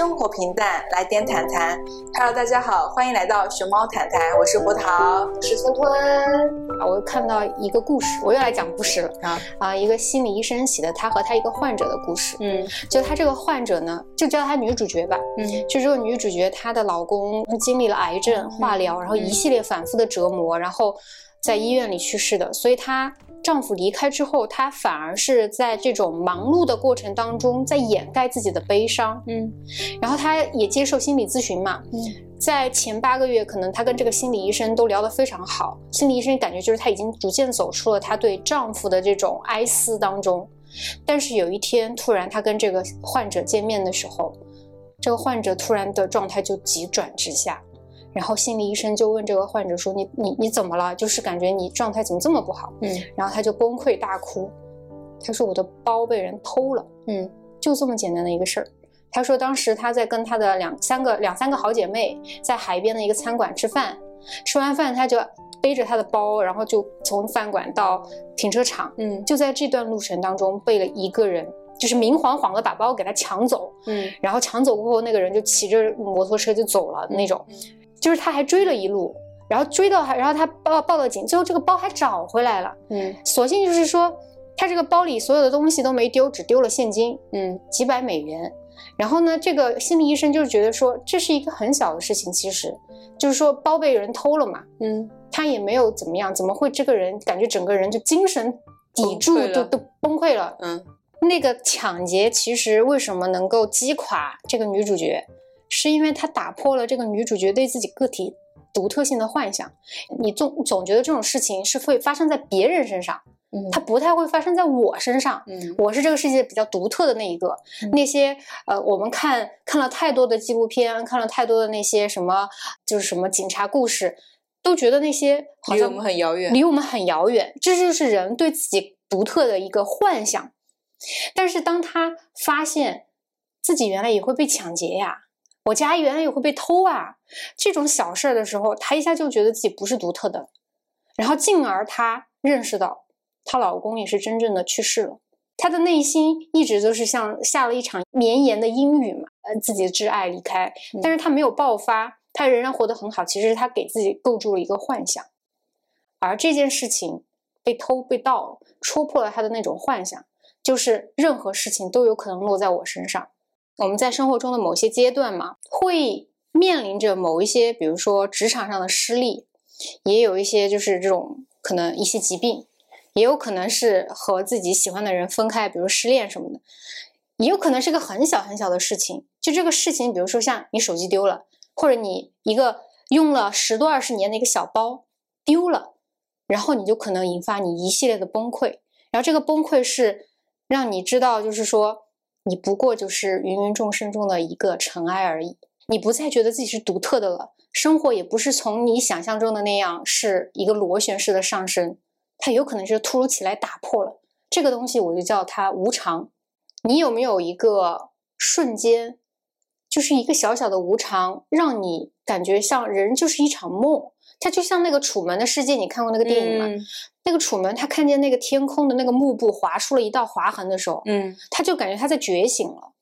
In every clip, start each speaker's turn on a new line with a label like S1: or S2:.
S1: 生活平淡，来点谈谈。Hello，大家好，欢迎来到熊猫谈谈，我是胡桃，
S2: 我是吞吞。啊，我看到一个故事，我又来讲故事了啊啊！一个心理医生写的他和他一个患者的故事。嗯，就他这个患者呢，就叫他女主角吧。嗯，就这个女主角，她的老公经历了癌症化疗，然后一系列反复的折磨，然后在医院里去世的，所以她。丈夫离开之后，她反而是在这种忙碌的过程当中，在掩盖自己的悲伤。嗯，然后她也接受心理咨询嘛。嗯，在前八个月，可能她跟这个心理医生都聊得非常好。心理医生感觉就是她已经逐渐走出了她对丈夫的这种哀思当中。但是有一天，突然她跟这个患者见面的时候，这个患者突然的状态就急转直下。然后心理医生就问这个患者说：“你你你怎么了？就是感觉你状态怎么这么不好？”嗯，然后他就崩溃大哭，他说：“我的包被人偷了。”嗯，就这么简单的一个事儿。他说当时他在跟他的两三个两三个好姐妹在海边的一个餐馆吃饭，吃完饭他就背着他的包，然后就从饭馆到停车场。嗯，就在这段路程当中被了一个人，就是明晃晃的把包给他抢走。嗯，然后抢走过后，那个人就骑着摩托车就走了那种。就是他还追了一路，然后追到还，然后他报报了警，最后这个包还找回来了。嗯，所幸就是说，他这个包里所有的东西都没丢，只丢了现金，嗯，几百美元。然后呢，这个心理医生就是觉得说，这是一个很小的事情，其实就是说包被人偷了嘛，嗯，他也没有怎么样，怎么会这个人感觉整个人就精神抵住都都崩溃了？嗯，那个抢劫其实为什么能够击垮这个女主角？是因为他打破了这个女主角对自己个体独特性的幻想。你总总觉得这种事情是会发生在别人身上，嗯，它不太会发生在我身上，嗯，我是这个世界比较独特的那一个。那些呃，我们看看了太多的纪录片，看了太多的那些什么，就是什么警察故事，都觉得那些
S1: 离我们很遥远，
S2: 离我们很遥远。这就是人对自己独特的一个幻想。但是当他发现自己原来也会被抢劫呀。我家原来也会被偷啊，这种小事儿的时候，她一下就觉得自己不是独特的，然后进而她认识到，她老公也是真正的去世了。她的内心一直都是像下了一场绵延的阴雨嘛，呃，自己的挚爱离开，但是她没有爆发，她仍然活得很好。其实她给自己构筑了一个幻想，而这件事情被偷被盗，戳破了她的那种幻想，就是任何事情都有可能落在我身上。我们在生活中的某些阶段嘛，会面临着某一些，比如说职场上的失利，也有一些就是这种可能一些疾病，也有可能是和自己喜欢的人分开，比如失恋什么的，也有可能是个很小很小的事情。就这个事情，比如说像你手机丢了，或者你一个用了十多二十年的一个小包丢了，然后你就可能引发你一系列的崩溃。然后这个崩溃是让你知道，就是说。你不过就是芸芸众生中的一个尘埃而已，你不再觉得自己是独特的了。生活也不是从你想象中的那样是一个螺旋式的上升，它有可能是突如其来打破了这个东西，我就叫它无常。你有没有一个瞬间，就是一个小小的无常，让你感觉像人就是一场梦？它就像那个《楚门的世界》，你看过那个电影吗？那个楚门他看见那个天空的那个幕布划出了一道划痕的时候，嗯，他就感觉他在觉醒了。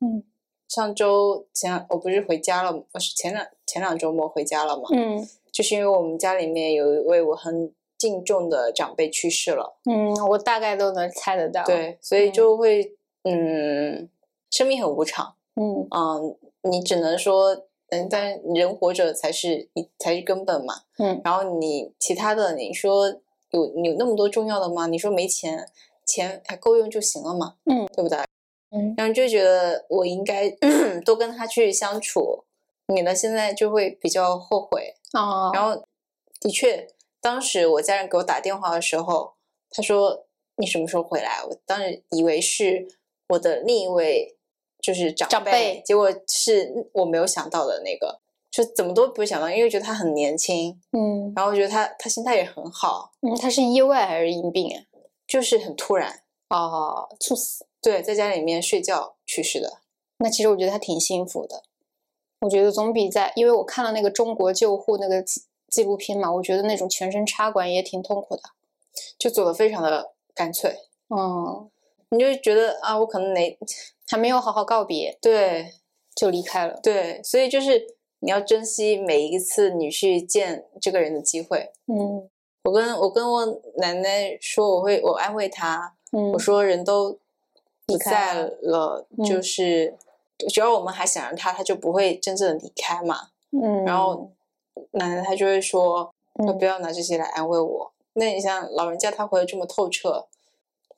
S1: 嗯，上周前我不是回家了，我是前两前两周末回家了嘛。嗯，就是因为我们家里面有一位我很敬重的长辈去世了。
S2: 嗯，我大概都能猜得到。
S1: 对，所以就会嗯，生命很无常。嗯嗯，你只能说。嗯，但人活着才是你才是根本嘛。嗯，然后你其他的，你说有有那么多重要的吗？你说没钱，钱还够用就行了嘛。嗯，对不对？嗯，然后就觉得我应该 多跟他去相处，免得现在就会比较后悔。哦，然后的确，当时我家人给我打电话的时候，他说你什么时候回来？我当时以为是我的另一位。就是长辈，结果是我没有想到的那个，就怎么都不会想到，因为觉得他很年轻，嗯，然后觉得他他心态也很好，
S2: 嗯，他是意外还是因病啊？
S1: 就是很突然，
S2: 哦，猝死，
S1: 对，在家里面睡觉去世的。
S2: 那其实我觉得他挺幸福的，我觉得总比在，因为我看了那个中国救护那个纪纪录片嘛，我觉得那种全身插管也挺痛苦的，
S1: 就走的非常的干脆，嗯，你就觉得啊，我可能哪。
S2: 还没有好好告别，
S1: 对，
S2: 就离开了。
S1: 对，所以就是你要珍惜每一次你去见这个人的机会。嗯，我跟我跟我奶奶说，我会我安慰她，我说人都不在了，就是只要我们还想着他，他就不会真正的离开嘛。嗯，然后奶奶她就会说，不要拿这些来安慰我。那你像老人家，他活得这么透彻。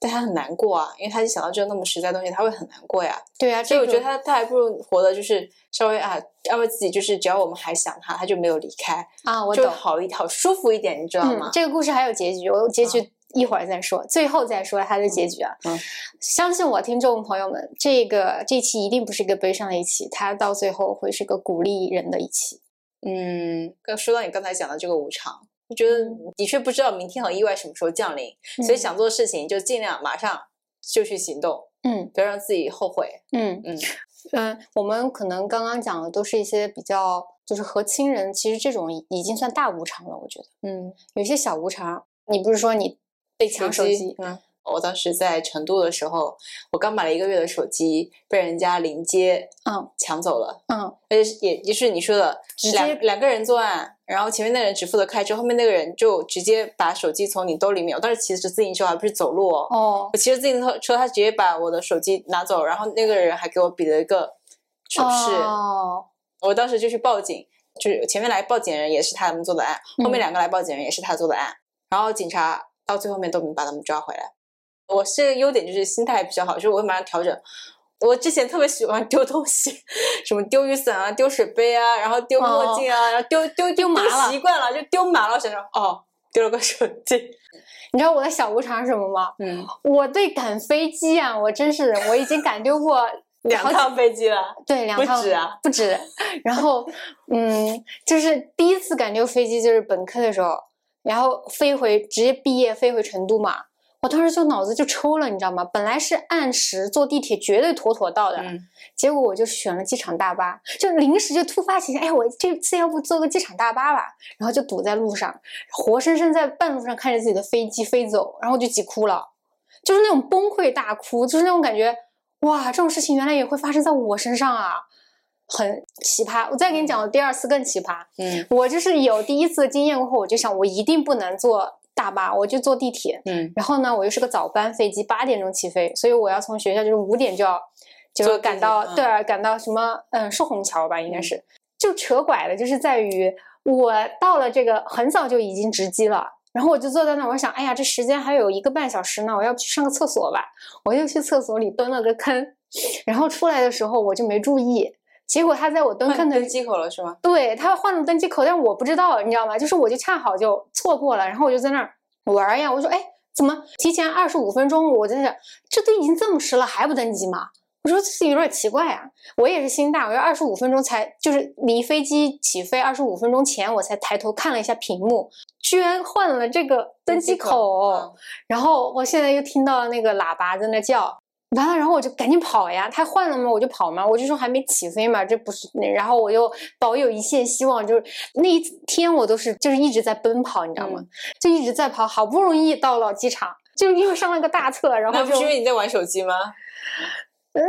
S1: 但他很难过啊，因为他一想到这个那么实在的东西，他会很难过呀。
S2: 对啊，
S1: 所以我觉得他他还不如活的就是稍微啊安慰自己，就是只要我们还想他，他就没有离开
S2: 啊，我就
S1: 好一好舒服一点，你知道吗？
S2: 这个故事还有结局，我结局一会儿再说，最后再说他的结局啊。嗯，相信我，听众朋友们，这个这期一定不是一个悲伤的一期，它到最后会是个鼓励人的一期。
S1: 嗯，刚说到你刚才讲的这个无常。觉得的确不知道明天和意外什么时候降临，所以想做的事情就尽量马上就去行动，嗯，不要让自己后悔，
S2: 嗯嗯嗯。我们可能刚刚讲的都是一些比较，就是和亲人，其实这种已经算大无常了，我觉得，嗯，有些小无常，你不是说你被抢手机，嗯。
S1: 我当时在成都的时候，我刚买了一个月的手机，被人家临街嗯。抢走了嗯，而且也就是你说的，两两个人作案，然后前面那人只负责开车，后面那个人就直接把手机从你兜里面，我当时骑着自行车，还不是走路哦，我骑着自行车车，他直接把我的手机拿走，然后那个人还给我比了一个手势，哦，我当时就去报警，就是前面来报警人也是他们做的案，后面两个来报警人也是他做的案，然后警察到最后面都没把他们抓回来。我是优点就是心态比较好，就是我会马上调整。我之前特别喜欢丢东西，什么丢雨伞啊、丢水杯啊，然后丢墨镜啊，然后丢丢丢麻了，习惯了就丢满了。想着哦，丢了个手机。
S2: 你知道我的小无常是什么吗？嗯，我对赶飞机啊，我真是我已经赶丢过
S1: 两趟飞机了。
S2: 对，两趟
S1: 不止啊，
S2: 不止。然后，嗯，就是第一次赶丢飞机就是本科的时候，然后飞回直接毕业飞回成都嘛。我当时就脑子就抽了，你知道吗？本来是按时坐地铁绝对妥妥到的，结果我就选了机场大巴，就临时就突发奇想，哎，我这次要不坐个机场大巴吧？然后就堵在路上，活生生在半路上看着自己的飞机飞走，然后就急哭了，就是那种崩溃大哭，就是那种感觉，哇，这种事情原来也会发生在我身上啊，很奇葩。我再给你讲，第二次更奇葩，嗯，我就是有第一次的经验过后，我就想，我一定不能坐。大巴，我就坐地铁，嗯，然后呢，我又是个早班飞机，八点钟起飞，所以我要从学校就是五点就要就赶到，对，赶到什么，嗯，寿虹桥吧，应该是，就扯拐的，就是在于我到了这个很早就已经值机了，然后我就坐在那，我想，哎呀，这时间还有一个半小时呢，我要不去上个厕所吧，我就去厕所里蹲了个坑，然后出来的时候我就没注意。结果他在我蹲坑的
S1: 登机口了是吗？
S2: 对他换了登机口，但是我不知道，你知道吗？就是我就恰好就错过了，然后我就在那儿玩呀。我说，哎，怎么提前二十五分钟？我在想，这都已经这么迟了还不登机吗？我说这是有点奇怪啊。我也是心大，我要二十五分钟才，就是离飞机起飞二十五分钟前，我才抬头看了一下屏幕，居然换了这个登机口。然后我现在又听到那个喇叭在那叫。完了，然后我就赶紧跑呀！他换了吗？我就跑嘛！我就说还没起飞嘛，这不是……然后我又保有一线希望，就是那一天我都是就是一直在奔跑，你知道吗？就一直在跑，好不容易到了机场，就因为上了个大厕，然后
S1: 是因为你在玩手机吗？
S2: 嗯，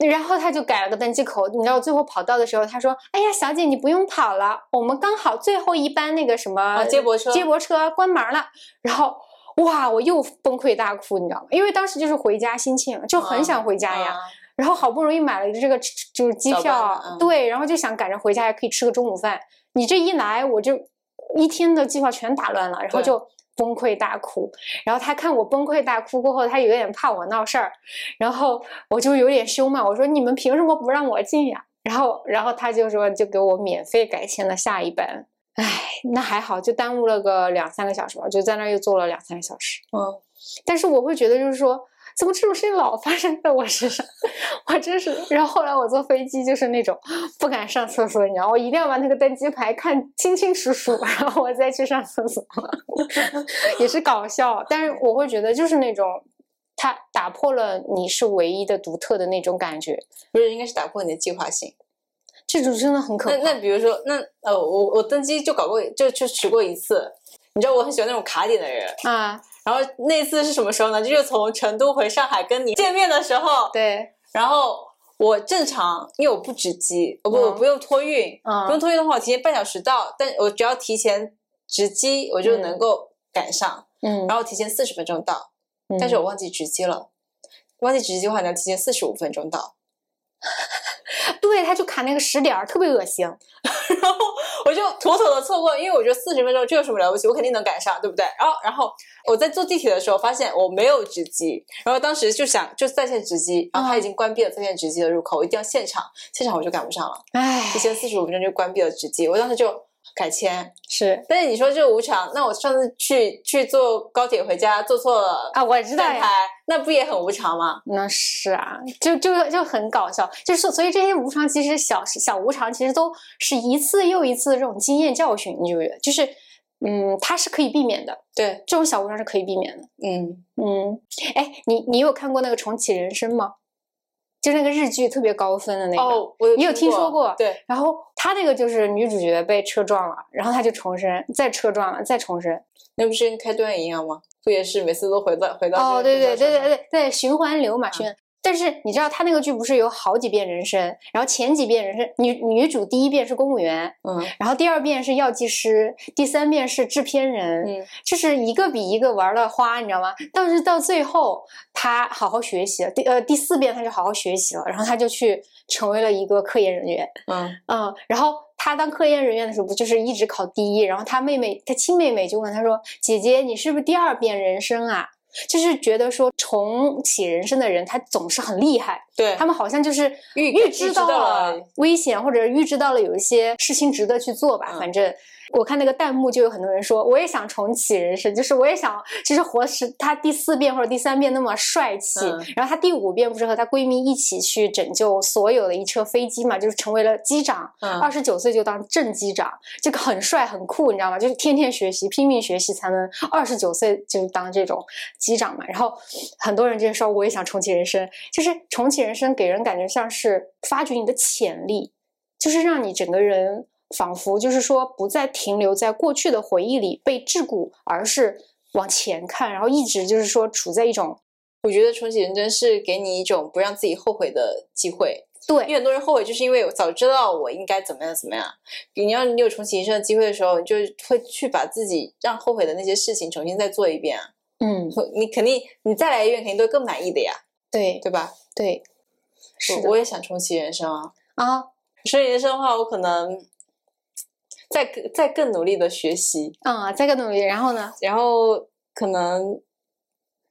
S2: 那然后他就改了个登机口，你知道最后跑到的时候，他说：“哎呀，小姐你不用跑了，我们刚好最后一班那个什么
S1: 接驳车
S2: 接驳车关门了。”然后。哇！我又崩溃大哭，你知道吗？因为当时就是回家心切，就很想回家呀。然后好不容易买了这个就是机票，对，然后就想赶着回家，也可以吃个中午饭。你这一来，我就一天的计划全打乱了，然后就崩溃大哭。然后他看我崩溃大哭过后，他有点怕我闹事儿，然后我就有点凶嘛，我说你们凭什么不让我进呀？然后，然后他就说就给我免费改签了下一班。唉，那还好，就耽误了个两三个小时吧，就在那儿又坐了两三个小时。嗯，但是我会觉得，就是说，怎么这种事情老发生在我身上？我真是。然后后来我坐飞机就是那种不敢上厕所，你知道，我一定要把那个登机牌看清清楚楚，然后我再去上厕所。也是搞笑，但是我会觉得就是那种，它打破了你是唯一的、独特的那种感觉。
S1: 不是，应该是打破你的计划性。
S2: 这种真的很可
S1: 怕。那那比如说，那呃，我我登机就搞过，就就取过一次。你知道我很喜欢那种卡点的人啊。然后那次是什么时候呢？就是从成都回上海跟你见面的时候。
S2: 对。
S1: 然后我正常，因为我不值机，我不我不用托运，不用托运的话，我提前半小时到，但我只要提前值机，我就能够赶上。嗯，然后提前四十分钟到，但是我忘记值机了，忘记值机的话，你要提前四十五分钟到。
S2: 对，他就卡那个时点儿，特别恶心。
S1: 然后我就妥妥的错过，因为我觉得四十分钟这有什么了不起，我肯定能赶上，对不对？然后，然后我在坐地铁的时候发现我没有值机，然后当时就想就在线值机，然后他已经关闭了在线值机的入口，我一定要现场，现场我就赶不上了，唉，提前四十五分钟就关闭了值机，我当时就。改签。
S2: 是，
S1: 但是你说这个无偿，那我上次去去坐高铁回家坐错了
S2: 啊，我知道呀，
S1: 那不也很无偿吗？
S2: 那是啊，就就就很搞笑，就是所以这些无偿其实小小无偿其实都是一次又一次的这种经验教训，你就就是嗯，它是可以避免的，
S1: 对，
S2: 这种小无常是可以避免的，嗯。嗯，哎，你你有看过那个重启人生吗？就那个日剧特别高分的那个，
S1: 哦，
S2: 你有听说过？
S1: 对，
S2: 然后他那个就是女主角被车撞了，然后他就重生，再车撞了，再重生，
S1: 那不是跟开端一样吗？不也是每次都回到回到？
S2: 哦，对对对对对对，循环流嘛，循。但是你知道他那个剧不是有好几遍人生，然后前几遍人生女女主第一遍是公务员，嗯，然后第二遍是药剂师，第三遍是制片人，嗯，就是一个比一个玩的花，你知道吗？但是到最后他好好学习了，第呃第四遍他就好好学习了，然后他就去成为了一个科研人员，嗯嗯，然后他当科研人员的时候不就是一直考第一，然后他妹妹他亲妹妹就问他说：“姐姐，你是不是第二遍人生啊？”就是觉得说重启人生的人，他总是很厉害，
S1: 对
S2: 他们好像就是预预知到了危险，或者预知到了有一些事情值得去做吧，反正。我看那个弹幕就有很多人说，我也想重启人生，就是我也想，其实活是他第四遍或者第三遍那么帅气，然后他第五遍不是和他闺蜜一起去拯救所有的一车飞机嘛，就是成为了机长，二十九岁就当正机长，这个很帅很酷，你知道吗？就是天天学习，拼命学习才能二十九岁就当这种机长嘛。然后很多人就说，我也想重启人生，就是重启人生给人感觉像是发掘你的潜力，就是让你整个人。仿佛就是说，不再停留在过去的回忆里被桎梏，而是往前看，然后一直就是说处在一种，
S1: 我觉得重启人生是给你一种不让自己后悔的机会。
S2: 对，
S1: 因为很多人后悔，就是因为我早知道我应该怎么样怎么样。你要你有重启人生的机会的时候，你就会去把自己让后悔的那些事情重新再做一遍。嗯，你肯定你再来一遍，肯定都更满意的呀。
S2: 对，
S1: 对吧？
S2: 对，
S1: 是我也想重启人生啊。
S2: 啊，
S1: 重启人生的话，我可能。再更再更努力的学习
S2: 啊，再更努力，然后呢？
S1: 然后可能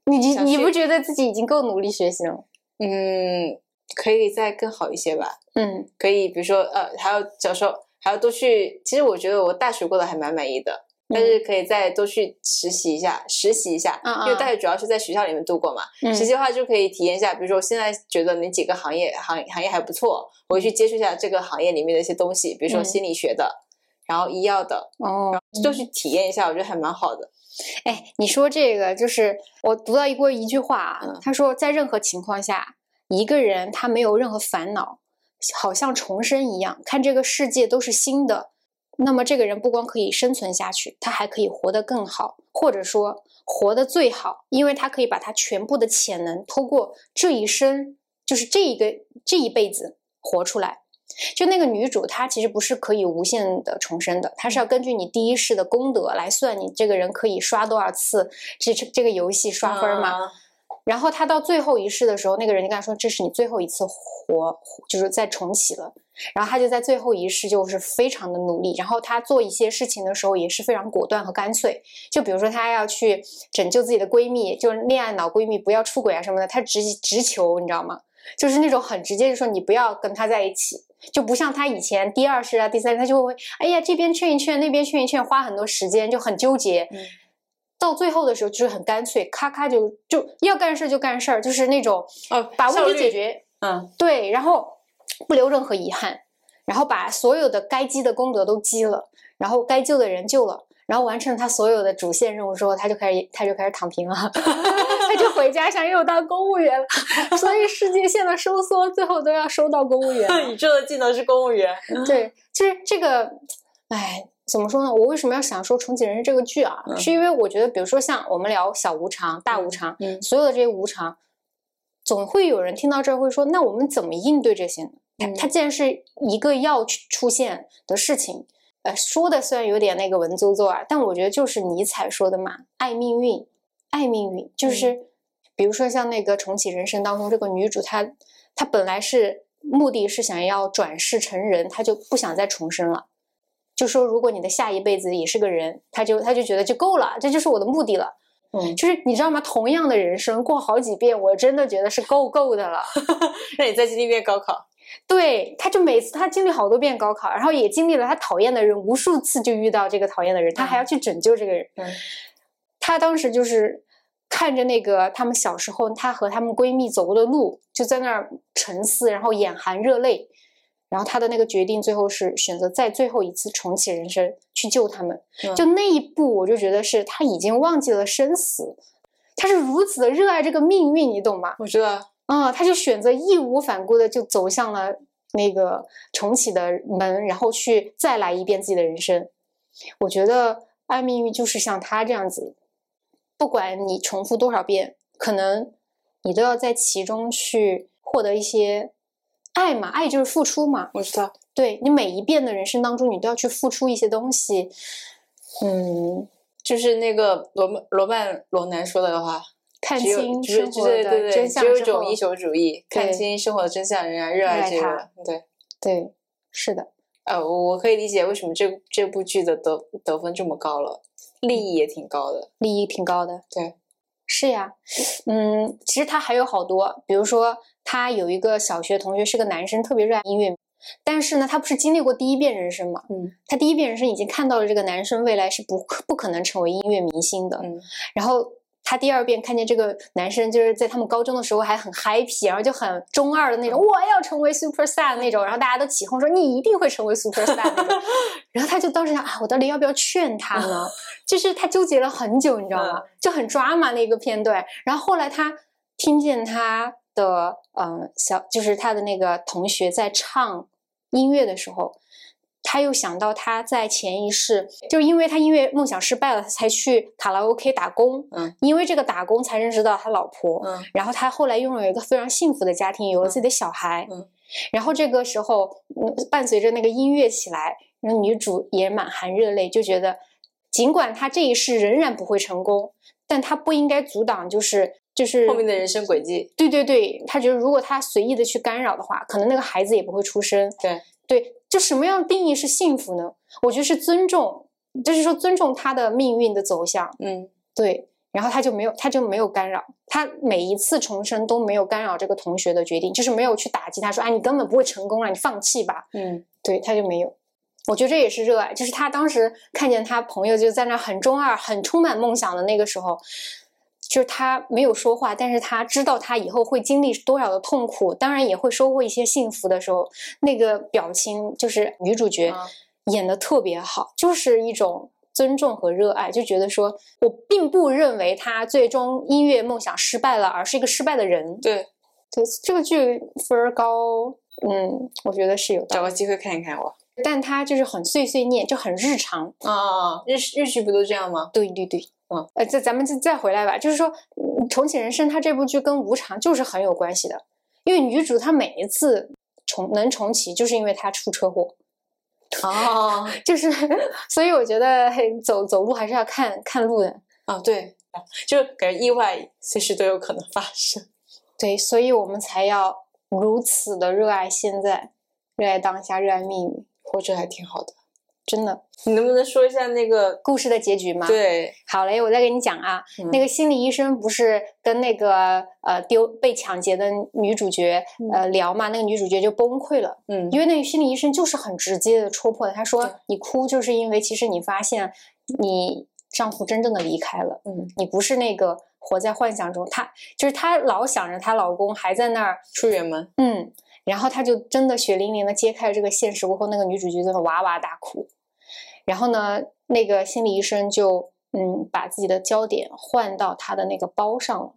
S2: 你你不觉得自己已经够努力学习了？
S1: 嗯，可以再更好一些吧。嗯，可以，比如说呃，还有小时候还要多去。其实我觉得我大学过得还蛮满意的，但是可以再多去实习一下，实习一下。因为大学主要是在学校里面度过嘛，实习的话就可以体验一下。比如说我现在觉得哪几个行业行行业还不错，我去接触一下这个行业里面的一些东西，比如说心理学的。然后医药的哦，都去体验一下，我觉得还蛮好的。
S2: 哎，你说这个就是我读到一过一句话啊，他说在任何情况下，一个人他没有任何烦恼，好像重生一样，看这个世界都是新的。那么这个人不光可以生存下去，他还可以活得更好，或者说活得最好，因为他可以把他全部的潜能通过这一生，就是这一个这一辈子活出来。就那个女主，她其实不是可以无限的重生的，她是要根据你第一世的功德来算你这个人可以刷多少次这这个游戏刷分嘛。然后她到最后一世的时候，那个人就跟她说：“这是你最后一次活，就是再重启了。”然后她就在最后一世就是非常的努力，然后她做一些事情的时候也是非常果断和干脆。就比如说她要去拯救自己的闺蜜，就是恋爱脑闺蜜不要出轨啊什么的，她直直求，你知道吗？就是那种很直接，就说你不要跟他在一起。就不像他以前第二世啊、第三世，他就会哎呀这边劝一劝，那边劝一劝，花很多时间，就很纠结。到最后的时候就是很干脆，咔咔就就要干事就干事儿，就是那种呃把问题解决，嗯对，然后不留任何遗憾，然后把所有的该积的功德都积了，然后该救的人救了。然后完成他所有的主线任务之后，他就开始他就开始躺平了，他就回家想又当公务员了。所以世界线的收缩最后都要收到公务员。
S1: 宇宙的技能是公务员。
S2: 对，其实这个，哎，怎么说呢？我为什么要想说《重启人生》这个剧啊？是因为我觉得，比如说像我们聊小无常、大无常，所有的这些无常。总会有人听到这儿会说，那我们怎么应对这些呢？它既然是一个要出现的事情，呃，说的虽然有点那个文绉绉啊，但我觉得就是尼采说的嘛，爱命运，爱命运，就是比如说像那个重启人生当中，这个女主她她本来是目的是想要转世成人，她就不想再重生了，就说如果你的下一辈子也是个人，她就她就觉得就够了，这就是我的目的了。嗯，就是你知道吗？同样的人生过好几遍，我真的觉得是够够的了。
S1: 那你再经历一遍高考？
S2: 对，他就每次他经历好多遍高考，然后也经历了他讨厌的人无数次，就遇到这个讨厌的人，他还要去拯救这个人。他当时就是看着那个他们小时候，她和她们闺蜜走过的路，就在那儿沉思，然后眼含热泪。然后她的那个决定最后是选择在最后一次重启人生去救他们。就那一步，我就觉得是她已经忘记了生死，她是如此的热爱这个命运，你懂吗？
S1: 我知道。
S2: 啊，她就选择义无反顾的就走向了那个重启的门，然后去再来一遍自己的人生。我觉得爱命运就是像他这样子，不管你重复多少遍，可能你都要在其中去获得一些爱嘛，爱就是付出嘛。
S1: 我知道，
S2: 对你每一遍的人生当中，你都要去付出一些东西。
S1: 嗯，就是那个罗曼罗曼罗兰说的话。
S2: 看清生活的真相
S1: 只有一种英雄主义，看清生活的真相，仍然热爱这个。对
S2: 对，是的。
S1: 呃，我可以理解为什么这这部剧的得得分这么高了，利益也挺高的，
S2: 利益挺高的。
S1: 对，
S2: 是呀。嗯，其实他还有好多，比如说他有一个小学同学是个男生，特别热爱音乐，但是呢，他不是经历过第一遍人生嘛？嗯，他第一遍人生已经看到了这个男生未来是不不可能成为音乐明星的。嗯，然后。他第二遍看见这个男生，就是在他们高中的时候还很 happy，然后就很中二的那种，我要成为 super star 那种，然后大家都起哄说你一定会成为 super star 那种，然后他就当时想啊，我到底要不要劝他呢？就是他纠结了很久，你知道吗？就很抓马那个片段。然后后来他听见他的嗯小，就是他的那个同学在唱音乐的时候。他又想到他在前一世，就是因为他音乐梦想失败了，他才去卡拉 OK 打工。嗯，因为这个打工才认识到他老婆。嗯，然后他后来拥有一个非常幸福的家庭，有了自己的小孩。嗯，然后这个时候，伴随着那个音乐起来，那女主也满含热泪，就觉得，尽管他这一世仍然不会成功，但他不应该阻挡，就是就是
S1: 后面的人生轨迹。
S2: 对对对，他觉得如果他随意的去干扰的话，可能那个孩子也不会出生。
S1: 对
S2: 对。就什么样定义是幸福呢？我觉得是尊重，就是说尊重他的命运的走向。嗯，对。然后他就没有，他就没有干扰，他每一次重生都没有干扰这个同学的决定，就是没有去打击他，说：“哎，你根本不会成功了，你放弃吧。”嗯，对，他就没有。我觉得这也是热爱，就是他当时看见他朋友就在那很中二、很充满梦想的那个时候。就是他没有说话，但是他知道他以后会经历多少的痛苦，当然也会收获一些幸福的时候，那个表情就是女主角演的特别好，就是一种尊重和热爱，就觉得说我并不认为他最终音乐梦想失败了，而是一个失败的人。
S1: 对，
S2: 对，这个剧分高，嗯，我觉得是有
S1: 找个机会看一看我。
S2: 但他就是很碎碎念，就很日常
S1: 啊，日日剧不都这样吗？
S2: 对对对。嗯，呃，再咱们再再回来吧，就是说，重启人生，它这部剧跟无常就是很有关系的，因为女主她每一次重能重启，就是因为她出车祸，
S1: 哦，
S2: 就是，所以我觉得走走路还是要看看路的
S1: 啊，对，就感觉意外随时都有可能发生，
S2: 对，所以我们才要如此的热爱现在，热爱当下，热爱命运，
S1: 活着还挺好的。
S2: 真的，
S1: 你能不能说一下那个
S2: 故事的结局吗？
S1: 对，
S2: 好嘞，我再给你讲啊。那个心理医生不是跟那个呃丢被抢劫的女主角呃聊嘛？那个女主角就崩溃了，嗯，因为那个心理医生就是很直接的戳破了，他说你哭就是因为其实你发现你丈夫真正的离开了，嗯，你不是那个活在幻想中，她就是她老想着她老公还在那儿
S1: 出远门，
S2: 嗯，然后他就真的血淋淋的揭开了这个现实过后，那个女主角在那哇哇大哭。然后呢，那个心理医生就嗯把自己的焦点换到他的那个包上了，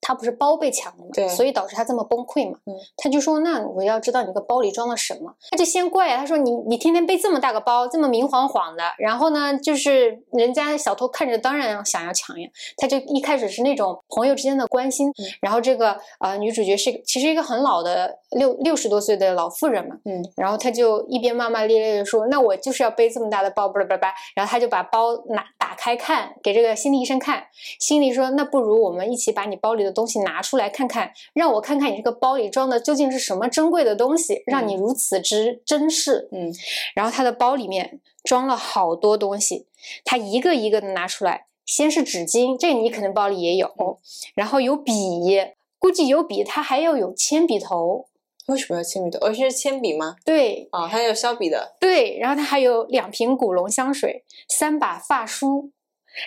S2: 他不是包被抢了嘛，
S1: 对，
S2: 所以导致他这么崩溃嘛。嗯，他就说那我要知道你个包里装了什么，他就先怪他说你你天天背这么大个包，这么明晃晃的，然后呢就是人家小偷看着当然想要抢呀。他就一开始是那种朋友之间的关心，然后这个呃女主角是其实一个很老的六六十多岁的老妇人嘛，嗯，然后他就一边骂骂咧咧的说那我就是要背这么大的包，叭叭叭，然后他就把包拿打开看给这个心理医生看，心理说那不如我们一起把你包里的东西拿出来看看，让我看看你这个包里装的究竟是什么珍贵的东西，让你如此之珍视。嗯，然后他的包里面装了好多东西，他一个一个的拿出来，先是纸巾，这个你可能包里也有，然后有笔，估计有笔，他还要有铅笔头。
S1: 为什么要铅笔头？而是铅笔吗？
S2: 对，
S1: 啊，还有削笔的。
S2: 对，然后他还有两瓶古龙香水，三把发梳，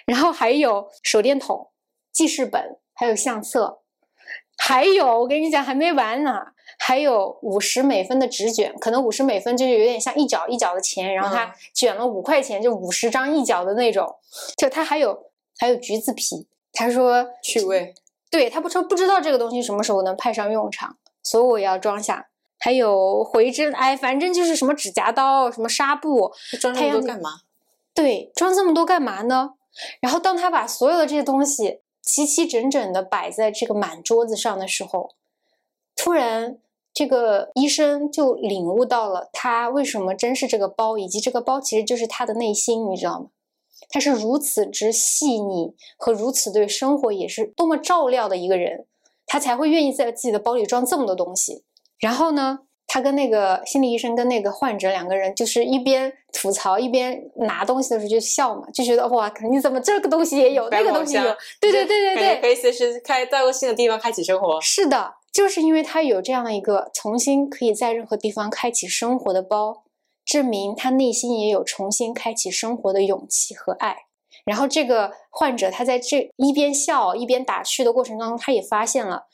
S2: 然后还有手电筒、记事本。还有相册，还有我跟你讲还没完呢，还有五十美分的纸卷，可能五十美分就是有点像一角一角的钱，然后他卷了五块钱，就五十张一角的那种。就他还有还有橘子皮，他说
S1: 趣味，
S2: 对他不说不知道这个东西什么时候能派上用场，所以我要装下。还有回针，哎，反正就是什么指甲刀、什么纱布，
S1: 装这么多干嘛？
S2: 对，装这么多干嘛呢？然后当他把所有的这些东西。齐齐整整的摆在这个满桌子上的时候，突然，这个医生就领悟到了他为什么珍视这个包，以及这个包其实就是他的内心，你知道吗？他是如此之细腻和如此对生活也是多么照料的一个人，他才会愿意在自己的包里装这么多东西。然后呢？他跟那个心理医生跟那个患者两个人，就是一边吐槽一边拿东西的时候就笑嘛，就觉得哇，你怎么这个东西也有，那个东西有？对对对对对，
S1: 可以随时开到个新的地方开启生活。
S2: 是的，就是因为他有这样的一个重新可以在任何地方开启生活的包，证明他内心也有重新开启生活的勇气和爱。然后这个患者他在这一边笑一边打趣的过程当中，他也发现了，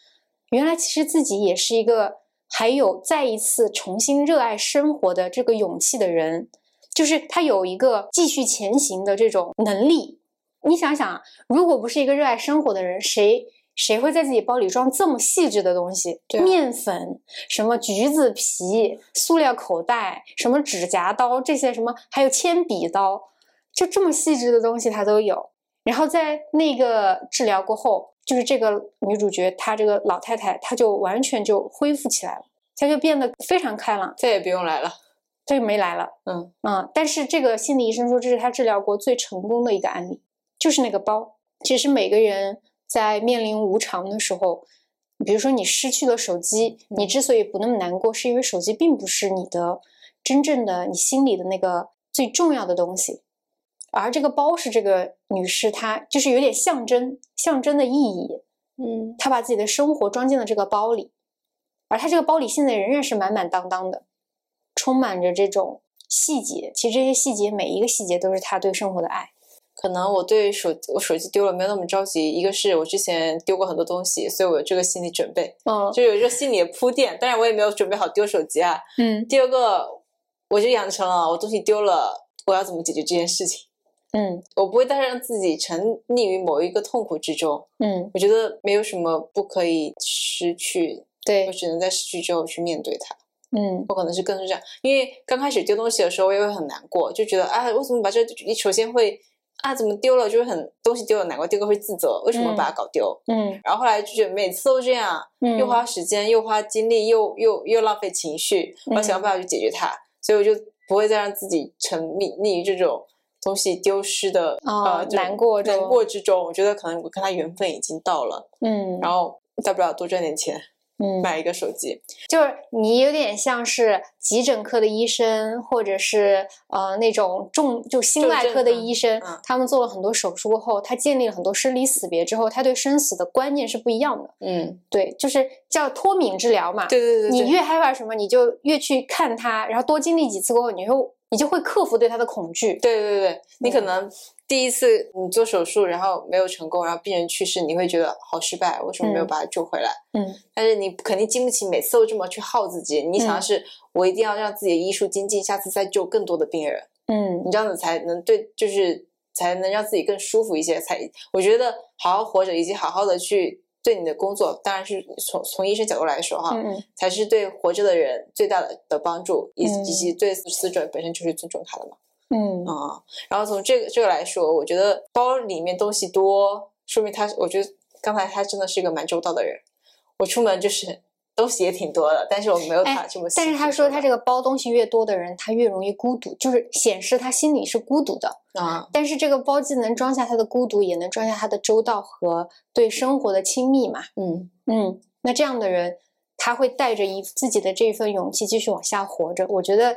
S2: 原来其实自己也是一个。还有再一次重新热爱生活的这个勇气的人，就是他有一个继续前行的这种能力。你想想，如果不是一个热爱生活的人，谁谁会在自己包里装这么细致的东西？面粉、什么橘子皮、塑料口袋、什么指甲刀这些什么，还有铅笔刀，就这么细致的东西他都有。然后在那个治疗过后。就是这个女主角，她这个老太太，她就完全就恢复起来了，她就变得非常开朗，
S1: 再也不用来了，
S2: 她就没来了。嗯嗯，但是这个心理医生说，这是他治疗过最成功的一个案例，就是那个包。其实每个人在面临无常的时候，比如说你失去了手机，你之所以不那么难过，是因为手机并不是你的真正的你心里的那个最重要的东西。而这个包是这个女士，她就是有点象征象征的意义。嗯，她把自己的生活装进了这个包里，而她这个包里现在仍然是满满当当的，充满着这种细节。其实这些细节每一个细节都是她对生活的爱。
S1: 可能我对手我手机丢了没有那么着急，一个是我之前丢过很多东西，所以我有这个心理准备，嗯，就有这个心理的铺垫。当然我也没有准备好丢手机啊。嗯。第二个，我就养成了我东西丢了，我要怎么解决这件事情。嗯，我不会再让自己沉溺于某一个痛苦之中。嗯，我觉得没有什么不可以失去，
S2: 对
S1: 我只能在失去之后去面对它。嗯，我可能是更是这样，因为刚开始丢东西的时候，我也会很难过，就觉得啊，为什么把这？你首先会啊，怎么丢了？就是很东西丢了难过，第二个会自责，为什么把它搞丢？嗯，然后后来就觉得每次都这样，又花时间，又花精力，又又又浪费情绪，我要想办法去解决它，所以我就不会再让自己沉溺溺于这种。东西丢失的
S2: 呃难过
S1: 难过之中，我觉得可能我跟他缘分已经到了，嗯，然后大不了多赚点钱，嗯，买一个手机。
S2: 就是你有点像是急诊科的医生，或者是呃那种重就心外科的医生，他们做了很多手术过后，他建立了很多生离死别之后，他对生死的观念是不一样的。嗯，对，就是叫脱敏治疗嘛。
S1: 对对对，
S2: 你越害怕什么，你就越去看他，然后多经历几次过后，你会。你就会克服对他的恐惧。
S1: 对对对，你可能第一次你做手术，然后没有成功，然后病人去世，你会觉得好失败，为什么没有把他救回来？嗯。但是你肯定经不起每次都这么去耗自己，你想的是我一定要让自己的医术精进，下次再救更多的病人。嗯。你这样子才能对，就是才能让自己更舒服一些。才我觉得好好活着，以及好好的去。对你的工作，当然是从从医生角度来说哈，才是对活着的人最大的的帮助，以以及对死者本身就是尊重他的嘛。嗯啊，然后从这个这个来说，我觉得包里面东西多，说明他，我觉得刚才他真的是一个蛮周到的人。我出门就是东西也挺多的，但是我没有他这么。
S2: 但是他说他这个包东西越多的人，他越容易孤独，就是显示他心里是孤独的啊。但是这个包既能装下他的孤独，也能装下他的周到和对生活的亲密嘛。嗯嗯，那这样的人，他会带着一自己的这份勇气继续往下活着。我觉得。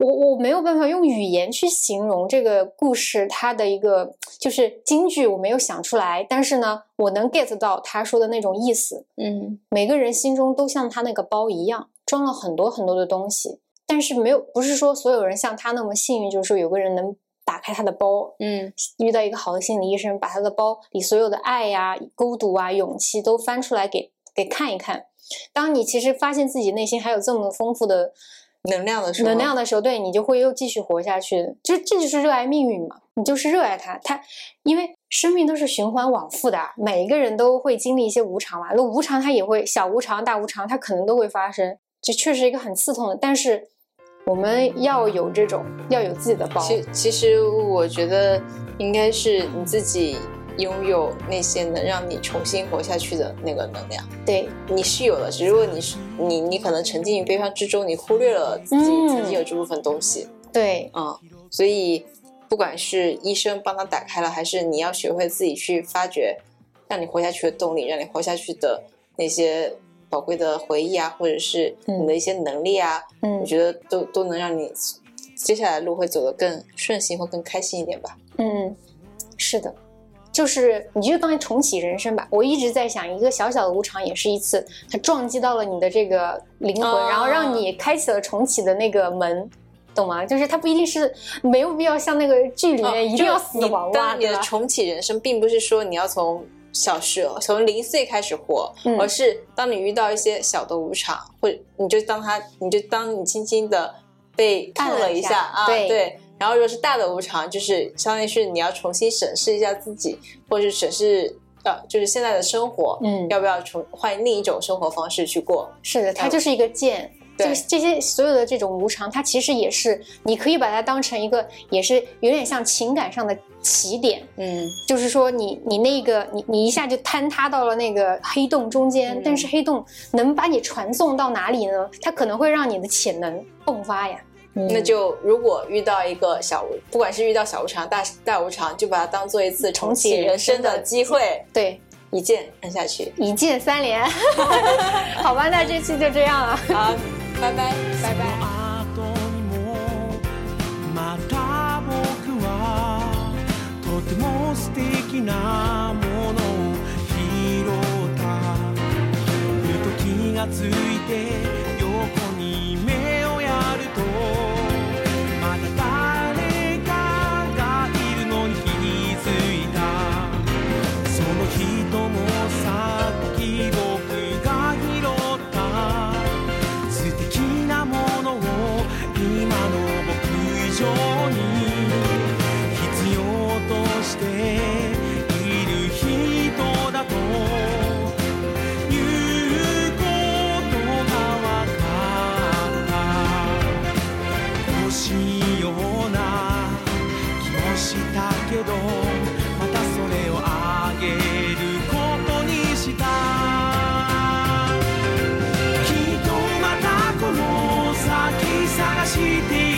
S2: 我我没有办法用语言去形容这个故事，它的一个就是京剧，我没有想出来。但是呢，我能 get 到他说的那种意思。嗯，每个人心中都像他那个包一样，装了很多很多的东西。但是没有，不是说所有人像他那么幸运，就是说有个人能打开他的包，嗯，遇到一个好的心理医生，把他的包里所有的爱呀、孤独啊、勇气都翻出来给给看一看。当你其实发现自己内心还有这么丰富的。
S1: 能量的时候，
S2: 能量的时候，对你就会又继续活下去。就这就是热爱命运嘛，你就是热爱它。它因为生命都是循环往复的，每一个人都会经历一些无常嘛。那无常它也会小无常、大无常，它可能都会发生。这确实一个很刺痛的，但是我们要有这种要有自己的包。
S1: 其其实我觉得应该是你自己。拥有那些能让你重新活下去的那个能量，
S2: 对，
S1: 你是有的。只不过你是你，你可能沉浸于悲伤之中，你忽略了自己曾经有这部分东西。
S2: 对，
S1: 嗯，所以不管是医生帮他打开了，还是你要学会自己去发掘，让你活下去的动力，让你活下去的那些宝贵的回忆啊，或者是你的一些能力啊，嗯，我觉得都都能让你接下来路会走得更顺心或更开心一点吧。
S2: 嗯，是的。就是，你就当重启人生吧。我一直在想，一个小小的无常也是一次，它撞击到了你的这个灵魂，然后让你开启了重启的那个门，懂吗？就是它不一定是没有必要像那个剧里面一定要死亡。
S1: 当你的重启人生，并不是说你要从小时从零岁开始活，而是当你遇到一些小的无常，或你就当他，你就当你轻轻的被
S2: 看
S1: 了一
S2: 下
S1: 啊，对。然后，如果是大的无常，就是相当于是你要重新审视一下自己，或者是审视呃，就是现在的生活，嗯，要不要重换另一种生活方式去过？
S2: 是的，它就是一个剑。这这些所有的这种无常，它其实也是你可以把它当成一个，也是有点像情感上的起点。嗯，就是说你你那个你你一下就坍塌到了那个黑洞中间，但是黑洞能把你传送到哪里呢？它可能会让你的潜能迸发呀。
S1: 那就如果遇到一个小，不管是遇到小无常、大大无常，就把它当做一次重启人生的机会。
S2: 对，
S1: 一键按下去，
S2: 一键三连。好吧，那这期就这样了。
S1: 好，拜拜，
S2: 拜拜。心。